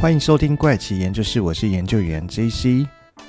欢迎收听怪奇研究室，我是研究员 JC。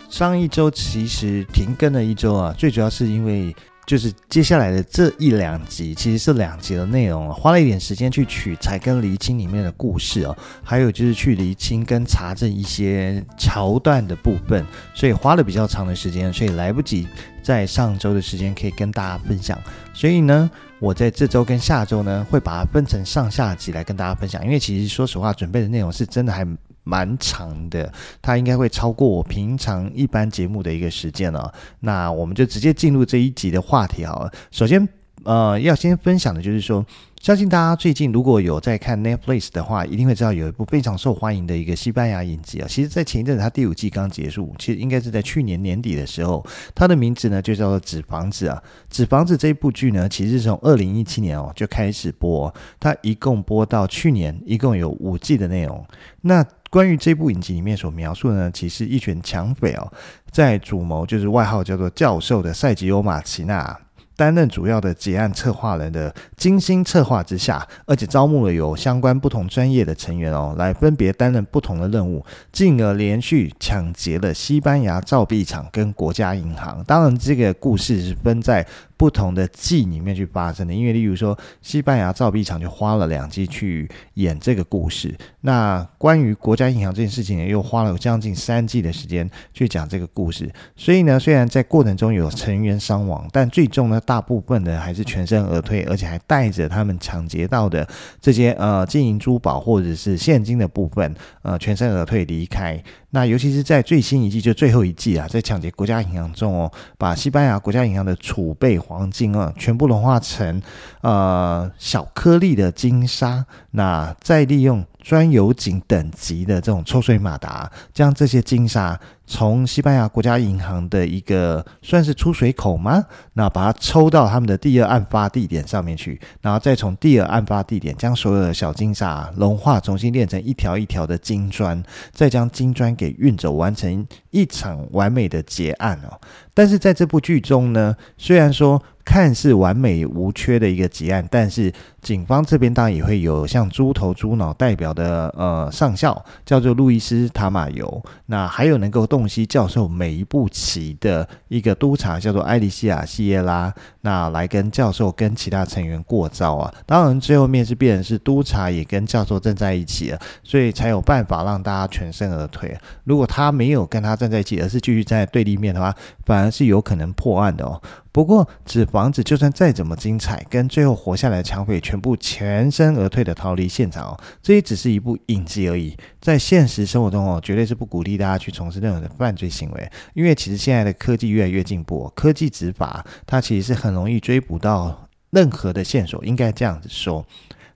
上一周其实停更了一周啊，最主要是因为就是接下来的这一两集其实是两集的内容，花了一点时间去取材跟厘清里面的故事哦，还有就是去厘清跟查证一些桥段的部分，所以花了比较长的时间，所以来不及在上周的时间可以跟大家分享，所以呢，我在这周跟下周呢会把它分成上下集来跟大家分享，因为其实说实话，准备的内容是真的还。蛮长的，它应该会超过我平常一般节目的一个时间了。那我们就直接进入这一集的话题好了。首先，呃，要先分享的就是说。相信大家最近如果有在看 Netflix 的话，一定会知道有一部非常受欢迎的一个西班牙影集啊。其实，在前一阵子，它第五季刚结束，其实应该是在去年年底的时候。它的名字呢就叫做《纸房子》啊，《纸房子》这一部剧呢，其实是从二零一七年哦就开始播，它一共播到去年，一共有五季的内容。那关于这部影集里面所描述的呢，其实一群抢匪哦，在主谋就是外号叫做教授的赛吉欧马奇纳。担任主要的结案策划人的精心策划之下，而且招募了有相关不同专业的成员哦，来分别担任不同的任务，进而连续抢劫了西班牙造币厂跟国家银行。当然，这个故事是分在。不同的季里面去发生的，因为例如说，西班牙造币厂就花了两季去演这个故事。那关于国家银行这件事情呢，又花了将近三季的时间去讲这个故事。所以呢，虽然在过程中有成员伤亡，但最终呢，大部分的还是全身而退，而且还带着他们抢劫到的这些呃金银珠宝或者是现金的部分，呃，全身而退离开。那尤其是在最新一季，就最后一季啊，在抢劫国家银行中哦，把西班牙国家银行的储备黄金啊，全部融化成呃小颗粒的金沙，那再利用。专油井等级的这种抽水马达，将这些金沙从西班牙国家银行的一个算是出水口吗？那把它抽到他们的第二案发地点上面去，然后再从第二案发地点将所有的小金沙融化，重新炼成一条一条的金砖，再将金砖给运走，完成一场完美的结案哦。但是在这部剧中呢，虽然说。看似完美无缺的一个结案，但是警方这边当然也会有像猪头猪脑代表的呃上校，叫做路易斯塔马尤，那还有能够动洞悉教授每一步棋的一个督察，叫做艾丽西亚西耶拉，那来跟教授跟其他成员过招啊。当然最后面是变成是督察也跟教授站在一起了，所以才有办法让大家全身而退。如果他没有跟他站在一起，而是继续站在对立面的话，反而是有可能破案的哦。不过，纸房子就算再怎么精彩，跟最后活下来的抢匪全部全身而退的逃离现场哦，这也只是一部影集而已。在现实生活中哦，绝对是不鼓励大家去从事任何的犯罪行为，因为其实现在的科技越来越进步，科技执法它其实是很容易追捕到任何的线索，应该这样子说。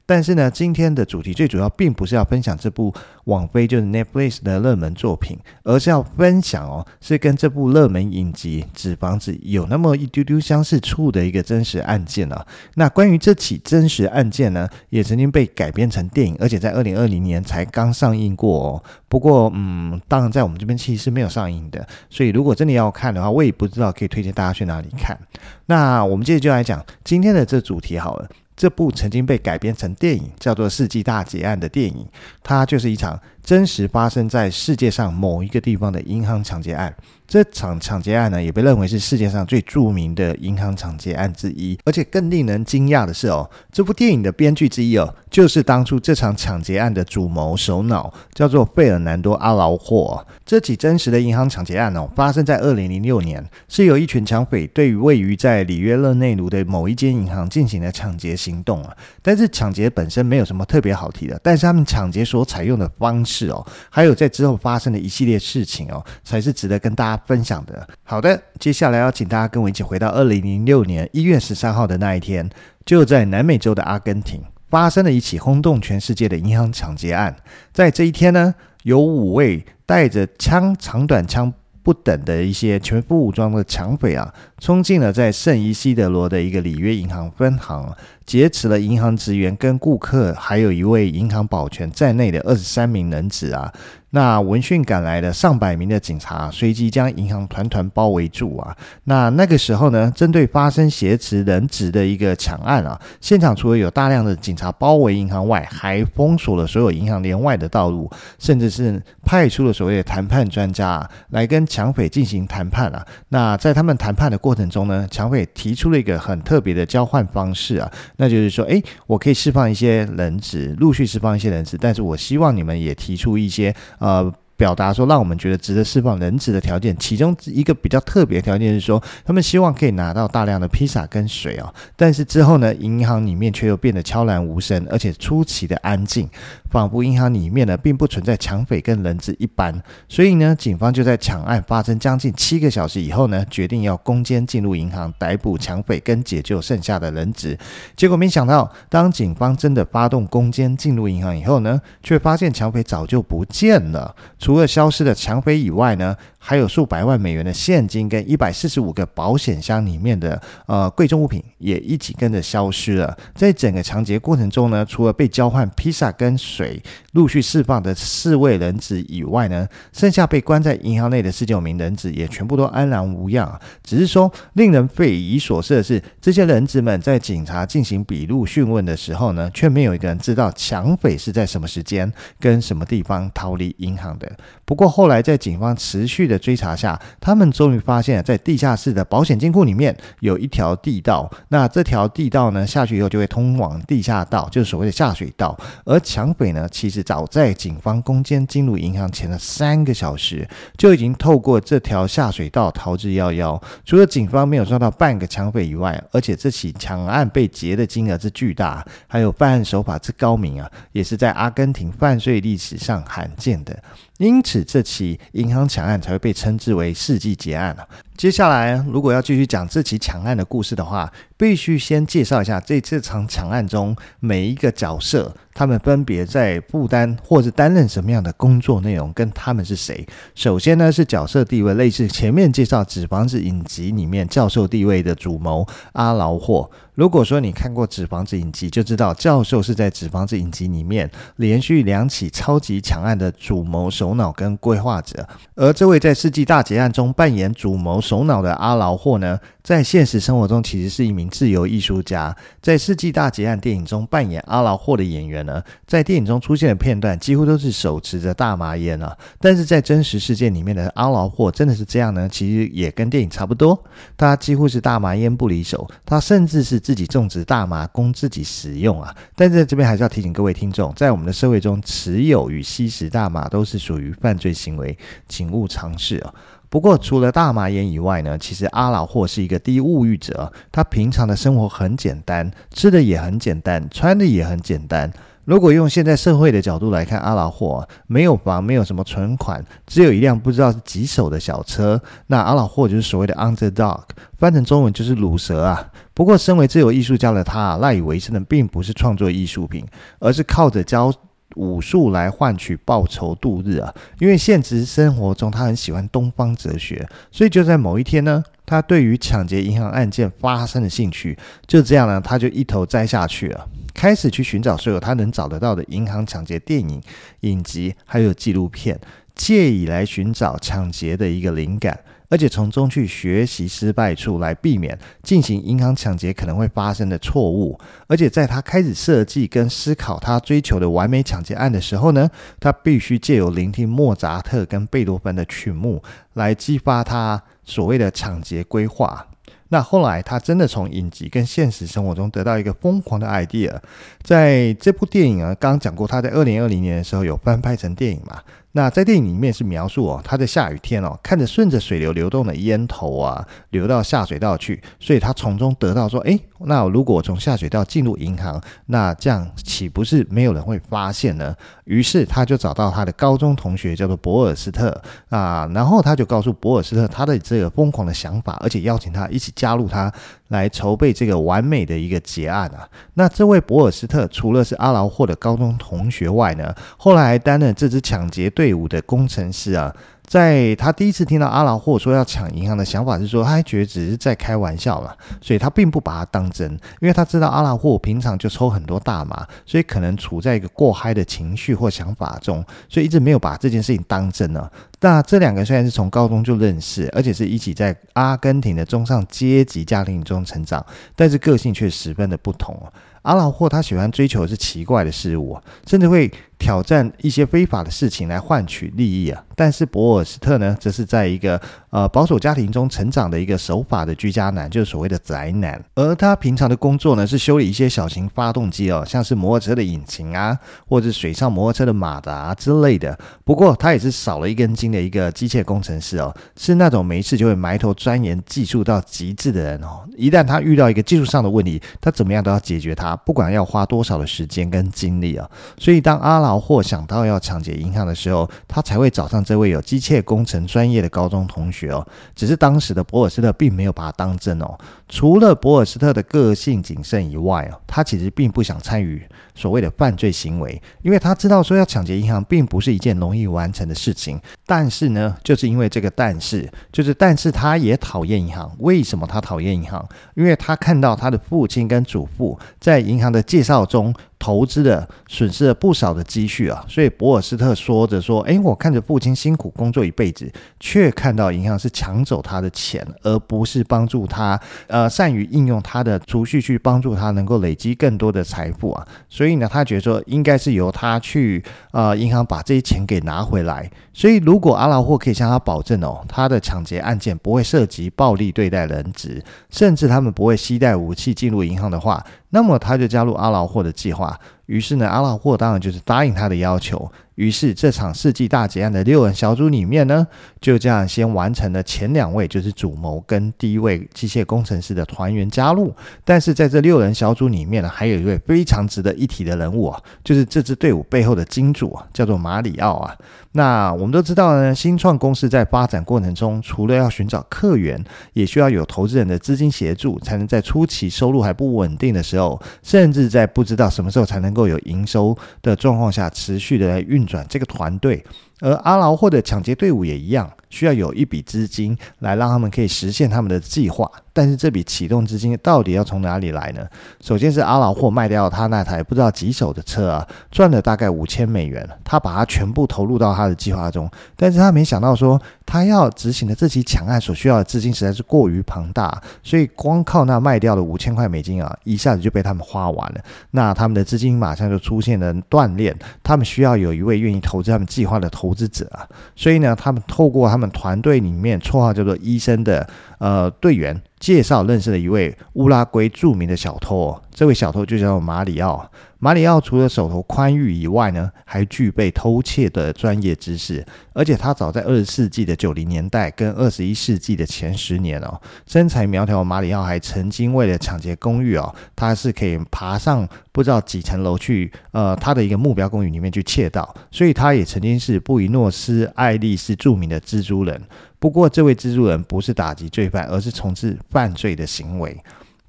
但是呢，今天的主题最主要并不是要分享这部网飞就是 Netflix 的热门作品，而是要分享哦，是跟这部热门影集《纸房子》有那么一丢丢相似处的一个真实案件啊。那关于这起真实案件呢，也曾经被改编成电影，而且在二零二零年才刚上映过哦。不过，嗯，当然在我们这边其实是没有上映的，所以如果真的要看的话，我也不知道可以推荐大家去哪里看。那我们接着就来讲今天的这主题好了。这部曾经被改编成电影，叫做《世纪大劫案》的电影，它就是一场真实发生在世界上某一个地方的银行抢劫案。这场抢劫案呢，也被认为是世界上最著名的银行抢劫案之一。而且更令人惊讶的是哦，这部电影的编剧之一哦，就是当初这场抢劫案的主谋首脑，叫做费尔南多·阿劳霍。这起真实的银行抢劫案哦，发生在二零零六年，是由一群抢匪对于位于在里约热内卢的某一间银行进行了抢劫行动啊。但是抢劫本身没有什么特别好提的，但是他们抢劫所采用的方式是哦，还有在之后发生的一系列事情哦，才是值得跟大家分享的。好的，接下来要请大家跟我一起回到二零零六年一月十三号的那一天，就在南美洲的阿根廷发生了一起轰动全世界的银行抢劫案。在这一天呢，有五位带着枪、长短枪不等的一些全副武装的抢匪啊，冲进了在圣伊西德罗的一个里约银行分行，劫持了银行职员、跟顾客，还有一位银行保全在内的二十三名人质啊。那闻讯赶来的上百名的警察，随即将银行团团包围住啊。那那个时候呢，针对发生挟持人质的一个抢案啊，现场除了有大量的警察包围银行外，还封锁了所有银行连外的道路，甚至是派出了所谓的谈判专家啊，来跟抢匪进行谈判啊。那在他们谈判的过程中呢，抢匪提出了一个很特别的交换方式啊，那就是说，诶，我可以释放一些人质，陆续释放一些人质，但是我希望你们也提出一些。呃，表达说让我们觉得值得释放人质的条件，其中一个比较特别的条件是说，他们希望可以拿到大量的披萨跟水哦。但是之后呢，银行里面却又变得悄然无声，而且出奇的安静。仿佛银行里面呢，并不存在抢匪跟人质一般，所以呢，警方就在抢案发生将近七个小时以后呢，决定要攻坚进入银行，逮捕抢匪跟解救剩下的人质。结果没想到，当警方真的发动攻坚进入银行以后呢，却发现抢匪早就不见了。除了消失的抢匪以外呢，还有数百万美元的现金跟一百四十五个保险箱里面的呃贵重物品也一起跟着消失了。在整个抢劫过程中呢，除了被交换披萨跟水陆续释放的四位人质以外呢，剩下被关在银行内的十九名人质也全部都安然无恙。只是说令人匪夷所思的是，这些人质们在警察进行笔录讯问的时候呢，却没有一个人知道抢匪是在什么时间跟什么地方逃离银行的。不过后来在警方持续的追查下，他们终于发现，在地下室的保险金库里面有一条地道。那这条地道呢，下去以后就会通往地下道，就是所谓的下水道。而抢匪呢，其实早在警方攻坚进入银行前的三个小时，就已经透过这条下水道逃之夭夭。除了警方没有抓到半个抢匪以外，而且这起抢案被劫的金额之巨大，还有犯案手法之高明啊，也是在阿根廷犯罪历史上罕见的。因此，这起银行抢案才会被称之为世纪劫案了。接下来，如果要继续讲这起抢案的故事的话，必须先介绍一下这这场抢案中每一个角色，他们分别在负担或者担任什么样的工作内容，跟他们是谁。首先呢，是角色地位类似前面介绍《纸房子》影集里面教授地位的主谋阿劳霍。如果说你看过《纸房子》影集，就知道教授是在《纸房子》影集里面连续两起超级抢案的主谋首脑跟规划者，而这位在世纪大劫案中扮演主谋首脑的阿劳霍呢，在现实生活中其实是一名自由艺术家。在《世纪大劫案》电影中扮演阿劳霍的演员呢，在电影中出现的片段几乎都是手持着大麻烟啊。但是在真实世界里面的阿劳霍真的是这样呢？其实也跟电影差不多，他几乎是大麻烟不离手，他甚至是。自己种植大麻供自己食用啊，但在这边还是要提醒各位听众，在我们的社会中，持有与吸食大麻都是属于犯罪行为，请勿尝试啊。不过除了大麻烟以外呢，其实阿劳霍是一个低物欲者，他平常的生活很简单，吃的也很简单，穿的也很简单。如果用现在社会的角度来看，阿劳霍没有房，没有什么存款，只有一辆不知道是几手的小车，那阿劳霍就是所谓的 underdog，翻成中文就是卤蛇啊。不过，身为自由艺术家的他，赖以为生的并不是创作艺术品，而是靠着教武术来换取报酬度日啊。因为现实生活中他很喜欢东方哲学，所以就在某一天呢，他对于抢劫银行案件发生了兴趣，就这样呢，他就一头栽下去了。开始去寻找所有他能找得到的银行抢劫电影、影集，还有纪录片，借以来寻找抢劫的一个灵感，而且从中去学习失败处，来避免进行银行抢劫可能会发生的错误。而且在他开始设计跟思考他追求的完美抢劫案的时候呢，他必须借由聆听莫扎特跟贝多芬的曲目，来激发他所谓的抢劫规划。那后来，他真的从影集跟现实生活中得到一个疯狂的 idea。在这部电影啊，刚刚讲过，他在二零二零年的时候有翻拍成电影嘛。那在电影里面是描述哦，他在下雨天哦，看着顺着水流流动的烟头啊，流到下水道去，所以他从中得到说，诶，那如果从下水道进入银行，那这样岂不是没有人会发现呢？于是他就找到他的高中同学叫做博尔斯特啊，然后他就告诉博尔斯特他的这个疯狂的想法，而且邀请他一起加入他来筹备这个完美的一个劫案啊。那这位博尔斯特除了是阿劳霍的高中同学外呢，后来还担任这支抢劫队。队伍的工程师啊，在他第一次听到阿劳霍说要抢银行的想法是说，他还觉得只是在开玩笑嘛，所以他并不把它当真，因为他知道阿劳霍平常就抽很多大麻，所以可能处在一个过嗨的情绪或想法中，所以一直没有把这件事情当真呢。那这两个虽然是从高中就认识，而且是一起在阿根廷的中上阶级家庭中成长，但是个性却十分的不同。阿老霍他喜欢追求的是奇怪的事物，甚至会挑战一些非法的事情来换取利益啊。但是博尔斯特呢，则是在一个呃保守家庭中成长的一个守法的居家男，就是所谓的宅男。而他平常的工作呢，是修理一些小型发动机哦，像是摩托车的引擎啊，或者水上摩托车的马达啊之类的。不过他也是少了一根筋的一个机械工程师哦，是那种没事就会埋头钻研技术到极致的人哦。一旦他遇到一个技术上的问题，他怎么样都要解决它。不管要花多少的时间跟精力啊，所以当阿劳霍想到要抢劫银行的时候，他才会找上这位有机械工程专业的高中同学哦。只是当时的博尔斯特并没有把他当真哦。除了博尔斯特的个性谨慎以外哦，他其实并不想参与所谓的犯罪行为，因为他知道说要抢劫银行并不是一件容易完成的事情。但是呢，就是因为这个但是，就是但是他也讨厌银行。为什么他讨厌银行？因为他看到他的父亲跟祖父在银行的介绍中。投资的损失了不少的积蓄啊，所以博尔斯特说着说：“诶，我看着父亲辛苦工作一辈子，却看到银行是抢走他的钱，而不是帮助他，呃，善于应用他的储蓄去帮助他能够累积更多的财富啊。所以呢，他觉得说应该是由他去呃银行把这些钱给拿回来。所以如果阿劳霍可以向他保证哦，他的抢劫案件不会涉及暴力对待人质，甚至他们不会携带武器进入银行的话。”那么他就加入阿劳霍的计划，于是呢，阿劳霍当然就是答应他的要求。于是这场世纪大劫案的六人小组里面呢，就这样先完成了前两位，就是主谋跟第一位机械工程师的团员加入。但是在这六人小组里面呢，还有一位非常值得一提的人物啊，就是这支队伍背后的金主啊，叫做马里奥啊。那我们都知道呢，新创公司在发展过程中，除了要寻找客源，也需要有投资人的资金协助，才能在初期收入还不稳定的时候，甚至在不知道什么时候才能够有营收的状况下，持续的来运转这个团队。而阿劳或者抢劫队伍也一样，需要有一笔资金来让他们可以实现他们的计划。但是这笔启动资金到底要从哪里来呢？首先是阿劳霍卖掉他那台不知道几手的车啊，赚了大概五千美元，他把它全部投入到他的计划中。但是他没想到说，他要执行的这起抢案所需要的资金实在是过于庞大，所以光靠那卖掉的五千块美金啊，一下子就被他们花完了。那他们的资金马上就出现了断裂，他们需要有一位愿意投资他们计划的。投资者啊，所以呢，他们透过他们团队里面绰号叫做“医生”的呃队员介绍认识了一位乌拉圭著名的小偷，这位小偷就叫马里奥。马里奥除了手头宽裕以外呢，还具备偷窃的专业知识，而且他早在二十世纪的九零年代跟二十一世纪的前十年哦，身材苗条的，马里奥还曾经为了抢劫公寓哦，他是可以爬上不知道几层楼去，呃，他的一个目标公寓里面去窃盗，所以他也曾经是布宜诺斯艾利斯著名的蜘蛛人。不过，这位蜘蛛人不是打击罪犯，而是从事犯罪的行为。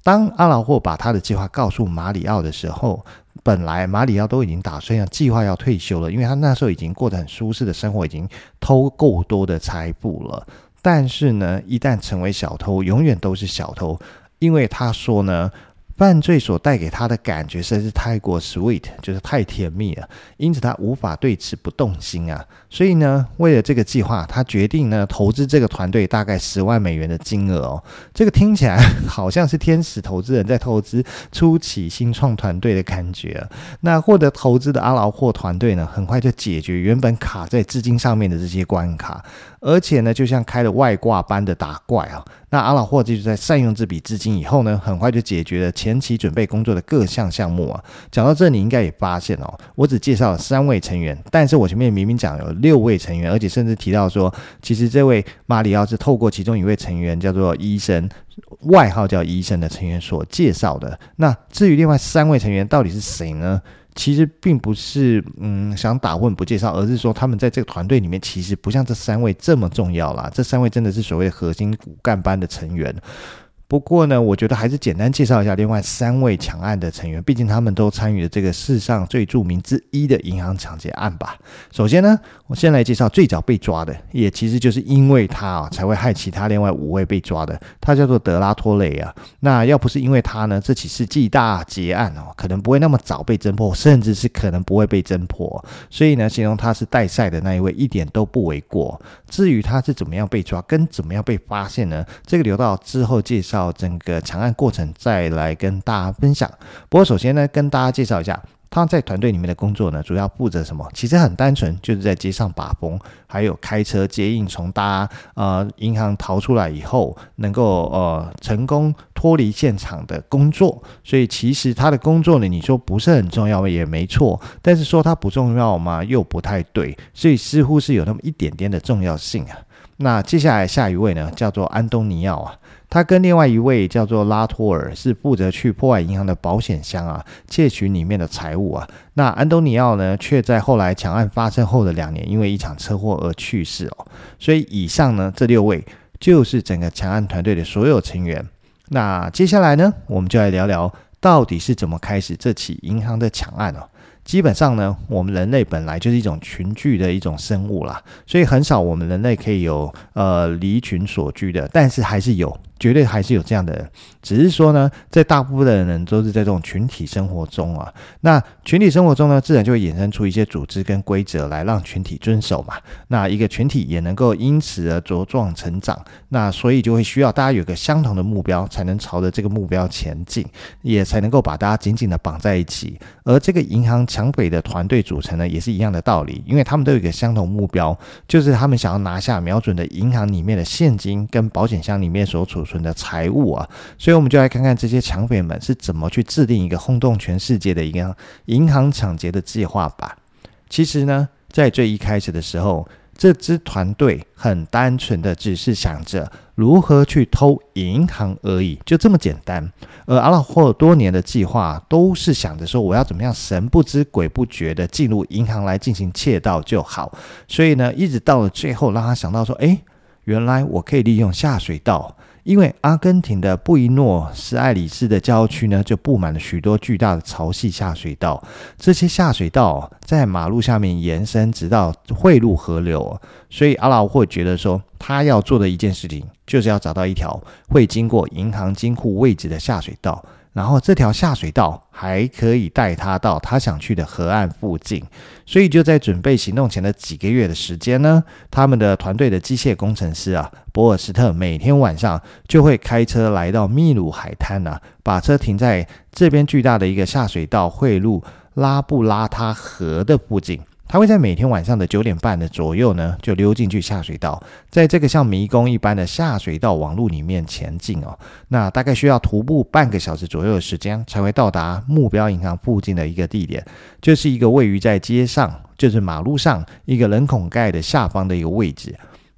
当阿劳霍把他的计划告诉马里奥的时候，本来马里奥都已经打算要计划要退休了，因为他那时候已经过得很舒适的生活，已经偷够多的财富了。但是呢，一旦成为小偷，永远都是小偷，因为他说呢。犯罪所带给他的感觉实在是太过 sweet，就是太甜蜜了，因此他无法对此不动心啊。所以呢，为了这个计划，他决定呢投资这个团队大概十万美元的金额哦。这个听起来好像是天使投资人在投资初期新创团队的感觉啊。那获得投资的阿劳霍团队呢，很快就解决原本卡在资金上面的这些关卡。而且呢，就像开了外挂般的打怪啊！那阿劳霍就在善用这笔资金以后呢，很快就解决了前期准备工作的各项项目啊。讲到这，你应该也发现哦，我只介绍了三位成员，但是我前面明明讲有六位成员，而且甚至提到说，其实这位马里奥是透过其中一位成员叫做医生，外号叫医生的成员所介绍的。那至于另外三位成员到底是谁呢？其实并不是嗯想打混不介绍，而是说他们在这个团队里面其实不像这三位这么重要啦。这三位真的是所谓核心骨干班的成员。不过呢，我觉得还是简单介绍一下另外三位抢案的成员，毕竟他们都参与了这个世上最著名之一的银行抢劫案吧。首先呢，我先来介绍最早被抓的，也其实就是因为他啊，才会害其他另外五位被抓的。他叫做德拉托雷啊。那要不是因为他呢，这起世纪大劫案哦，可能不会那么早被侦破，甚至是可能不会被侦破。所以呢，形容他是带赛的那一位，一点都不为过。至于他是怎么样被抓，跟怎么样被发现呢？这个留到之后介绍。到整个抢案过程再来跟大家分享。不过首先呢，跟大家介绍一下他在团队里面的工作呢，主要负责什么？其实很单纯，就是在街上把风，还有开车接应，从大家呃银行逃出来以后，能够呃成功脱离现场的工作。所以其实他的工作呢，你说不是很重要也没错，但是说他不重要吗？又不太对。所以似乎是有那么一点点的重要性啊。那接下来下一位呢，叫做安东尼奥啊。他跟另外一位叫做拉托尔是负责去破坏银行的保险箱啊，窃取里面的财物啊。那安东尼奥呢，却在后来抢案发生后的两年，因为一场车祸而去世哦。所以以上呢，这六位就是整个抢案团队的所有成员。那接下来呢，我们就来聊聊到底是怎么开始这起银行的抢案哦。基本上呢，我们人类本来就是一种群聚的一种生物啦，所以很少我们人类可以有呃离群所居的，但是还是有。绝对还是有这样的，只是说呢，在大部分的人都是在这种群体生活中啊。那群体生活中呢，自然就会衍生出一些组织跟规则来让群体遵守嘛。那一个群体也能够因此而茁壮成长。那所以就会需要大家有个相同的目标，才能朝着这个目标前进，也才能够把大家紧紧的绑在一起。而这个银行抢匪的团队组成呢，也是一样的道理，因为他们都有一个相同目标，就是他们想要拿下瞄准的银行里面的现金跟保险箱里面所储存的财物啊，所以我们就来看看这些抢匪们是怎么去制定一个轰动全世界的一个银行抢劫的计划吧。其实呢，在最一开始的时候，这支团队很单纯的只是想着如何去偷银行而已，就这么简单。而阿拉霍多年的计划都是想着说，我要怎么样神不知鬼不觉的进入银行来进行窃盗就好。所以呢，一直到了最后，让他想到说，诶。原来我可以利用下水道，因为阿根廷的布宜诺斯艾利斯的郊区呢，就布满了许多巨大的潮汐下水道。这些下水道在马路下面延伸，直到汇入河流。所以阿劳霍觉得说，他要做的一件事情，就是要找到一条会经过银行金库位置的下水道。然后这条下水道还可以带他到他想去的河岸附近，所以就在准备行动前的几个月的时间呢，他们的团队的机械工程师啊，博尔斯特每天晚上就会开车来到秘鲁海滩啊，把车停在这边巨大的一个下水道汇入拉布拉他河的附近。他会在每天晚上的九点半的左右呢，就溜进去下水道，在这个像迷宫一般的下水道网路里面前进哦。那大概需要徒步半个小时左右的时间，才会到达目标银行附近的一个地点，就是一个位于在街上，就是马路上一个人孔盖的下方的一个位置。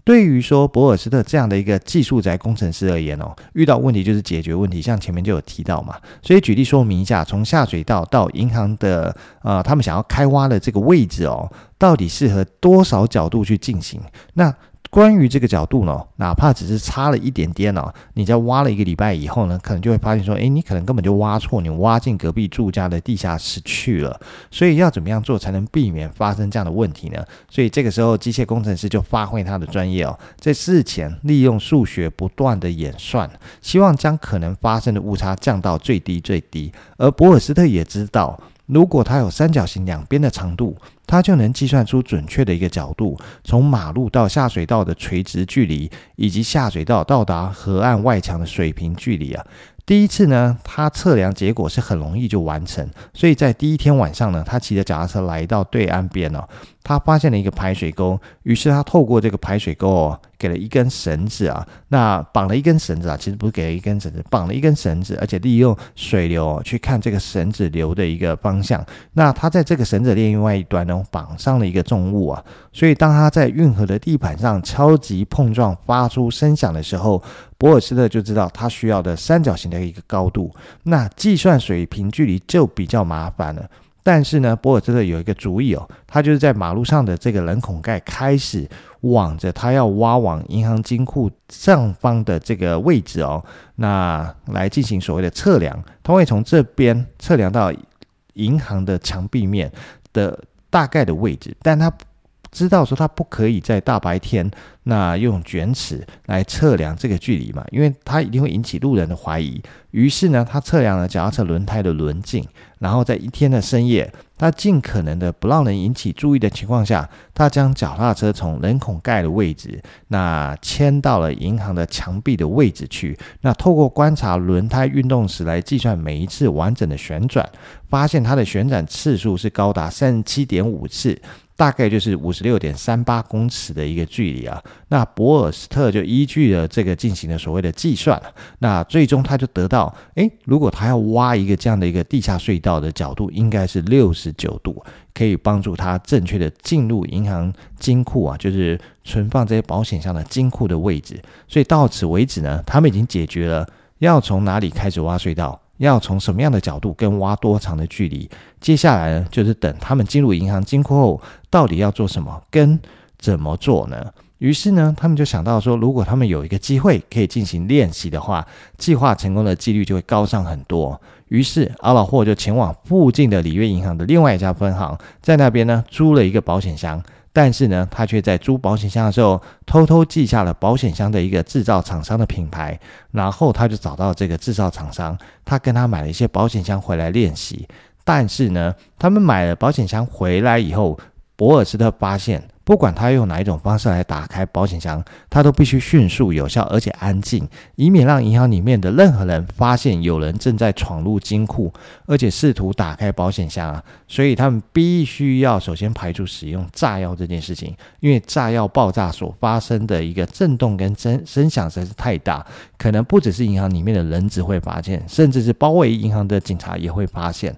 对于说博尔斯特这样的一个技术宅工程师而言哦，遇到问题就是解决问题，像前面就有提到嘛，所以举例说明一下，从下水道到银行的呃，他们想要开挖的这个位置哦，到底适合多少角度去进行？那关于这个角度呢，哪怕只是差了一点点哦，你在挖了一个礼拜以后呢，可能就会发现说，诶，你可能根本就挖错，你挖进隔壁住家的地下室去了。所以要怎么样做才能避免发生这样的问题呢？所以这个时候，机械工程师就发挥他的专业哦，在事前利用数学不断的演算，希望将可能发生的误差降到最低最低。而博尔斯特也知道。如果它有三角形两边的长度，它就能计算出准确的一个角度，从马路到下水道的垂直距离，以及下水道到达河岸外墙的水平距离啊。第一次呢，它测量结果是很容易就完成，所以在第一天晚上呢，他骑着脚踏车来到对岸边哦，他发现了一个排水沟，于是他透过这个排水沟哦，给了一根绳子啊，那绑了一根绳子啊，其实不是给了一根绳子，绑了一根绳子，而且利用水流，去看这个绳子流的一个方向，那他在这个绳子另外一端呢，绑上了一个重物啊，所以当他在运河的地板上敲击碰撞发出声响的时候。博尔斯特就知道他需要的三角形的一个高度，那计算水平距离就比较麻烦了。但是呢，博尔斯特有一个主意哦，他就是在马路上的这个冷孔盖开始往着他要挖往银行金库上方的这个位置哦，那来进行所谓的测量，他会从这边测量到银行的墙壁面的大概的位置，但他。知道说他不可以在大白天那用卷尺来测量这个距离嘛，因为他一定会引起路人的怀疑。于是呢，他测量了脚踏车轮胎的轮径，然后在一天的深夜，他尽可能的不让人引起注意的情况下，他将脚踏车从人孔盖的位置那迁到了银行的墙壁的位置去。那透过观察轮胎运动时来计算每一次完整的旋转，发现它的旋转次数是高达三十七点五次。大概就是五十六点三八公尺的一个距离啊，那博尔斯特就依据了这个进行了所谓的计算，那最终他就得到，诶，如果他要挖一个这样的一个地下隧道的角度，应该是六十九度，可以帮助他正确的进入银行金库啊，就是存放这些保险箱的金库的位置。所以到此为止呢，他们已经解决了要从哪里开始挖隧道。要从什么样的角度跟挖多长的距离？接下来呢，就是等他们进入银行金库后，到底要做什么跟怎么做呢？于是呢，他们就想到说，如果他们有一个机会可以进行练习的话，计划成功的几率就会高上很多。于是阿老霍就前往附近的里约银行的另外一家分行，在那边呢租了一个保险箱。但是呢，他却在租保险箱的时候偷偷记下了保险箱的一个制造厂商的品牌，然后他就找到这个制造厂商，他跟他买了一些保险箱回来练习。但是呢，他们买了保险箱回来以后，博尔斯特发现。不管他用哪一种方式来打开保险箱，他都必须迅速、有效而且安静，以免让银行里面的任何人发现有人正在闯入金库，而且试图打开保险箱啊。所以他们必须要首先排除使用炸药这件事情，因为炸药爆炸所发生的一个震动跟声声响实在是太大，可能不只是银行里面的人只会发现，甚至是包围银行的警察也会发现。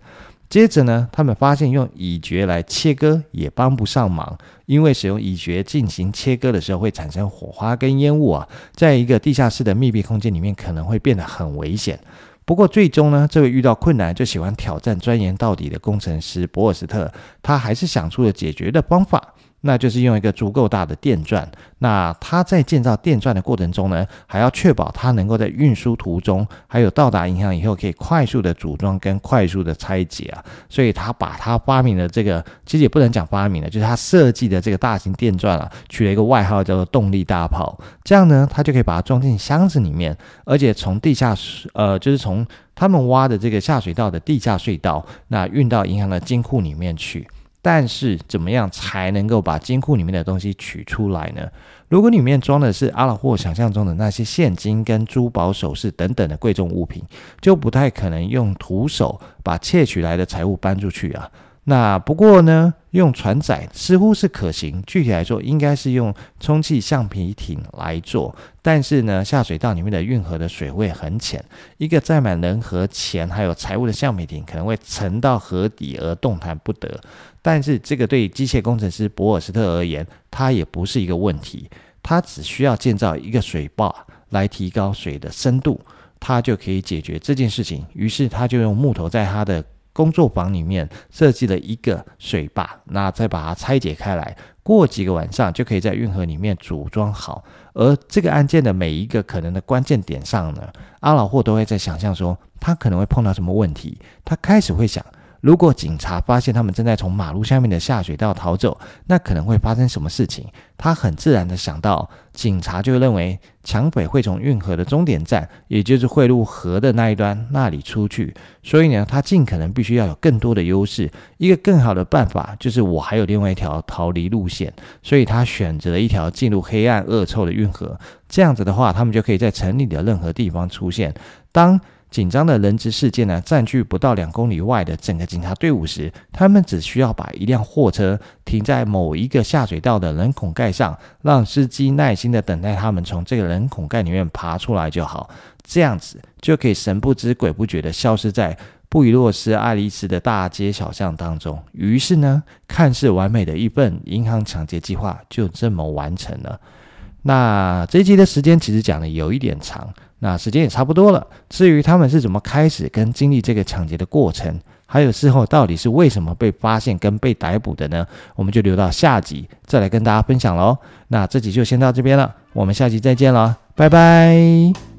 接着呢，他们发现用乙炔来切割也帮不上忙，因为使用乙炔进行切割的时候会产生火花跟烟雾啊，在一个地下室的密闭空间里面可能会变得很危险。不过最终呢，这位遇到困难就喜欢挑战、钻研到底的工程师博尔斯特，他还是想出了解决的方法。那就是用一个足够大的电钻。那他在建造电钻的过程中呢，还要确保它能够在运输途中，还有到达银行以后，可以快速的组装跟快速的拆解啊。所以他把他发明的这个，其实也不能讲发明的，就是他设计的这个大型电钻啊，取了一个外号叫做“动力大炮”。这样呢，他就可以把它装进箱子里面，而且从地下，呃，就是从他们挖的这个下水道的地下隧道，那运到银行的金库里面去。但是怎么样才能够把金库里面的东西取出来呢？如果里面装的是阿拉霍想象中的那些现金跟珠宝首饰等等的贵重物品，就不太可能用徒手把窃取来的财物搬出去啊。那不过呢，用船载似乎是可行。具体来说，应该是用充气橡皮艇来做。但是呢，下水道里面的运河的水位很浅，一个载满人和钱还有财物的橡皮艇可能会沉到河底而动弹不得。但是这个对机械工程师博尔斯特而言，它也不是一个问题。他只需要建造一个水坝来提高水的深度，他就可以解决这件事情。于是他就用木头在他的工作坊里面设计了一个水坝，那再把它拆解开来，过几个晚上就可以在运河里面组装好。而这个案件的每一个可能的关键点上呢，阿老霍都会在想象说他可能会碰到什么问题，他开始会想。如果警察发现他们正在从马路下面的下水道逃走，那可能会发生什么事情？他很自然的想到，警察就认为抢匪会从运河的终点站，也就是汇入河的那一端那里出去。所以呢，他尽可能必须要有更多的优势。一个更好的办法就是我还有另外一条逃离路线，所以他选择了一条进入黑暗恶臭的运河。这样子的话，他们就可以在城里的任何地方出现。当紧张的人质事件呢，占据不到两公里外的整个警察队伍时，他们只需要把一辆货车停在某一个下水道的人孔盖上，让司机耐心的等待他们从这个人孔盖里面爬出来就好。这样子就可以神不知鬼不觉的消失在布宜诺斯艾利斯的大街小巷当中。于是呢，看似完美的一份银行抢劫计划就这么完成了。那这一集的时间其实讲的有一点长。那时间也差不多了。至于他们是怎么开始跟经历这个抢劫的过程，还有事后到底是为什么被发现跟被逮捕的呢？我们就留到下集再来跟大家分享喽。那这集就先到这边了，我们下集再见了，拜拜。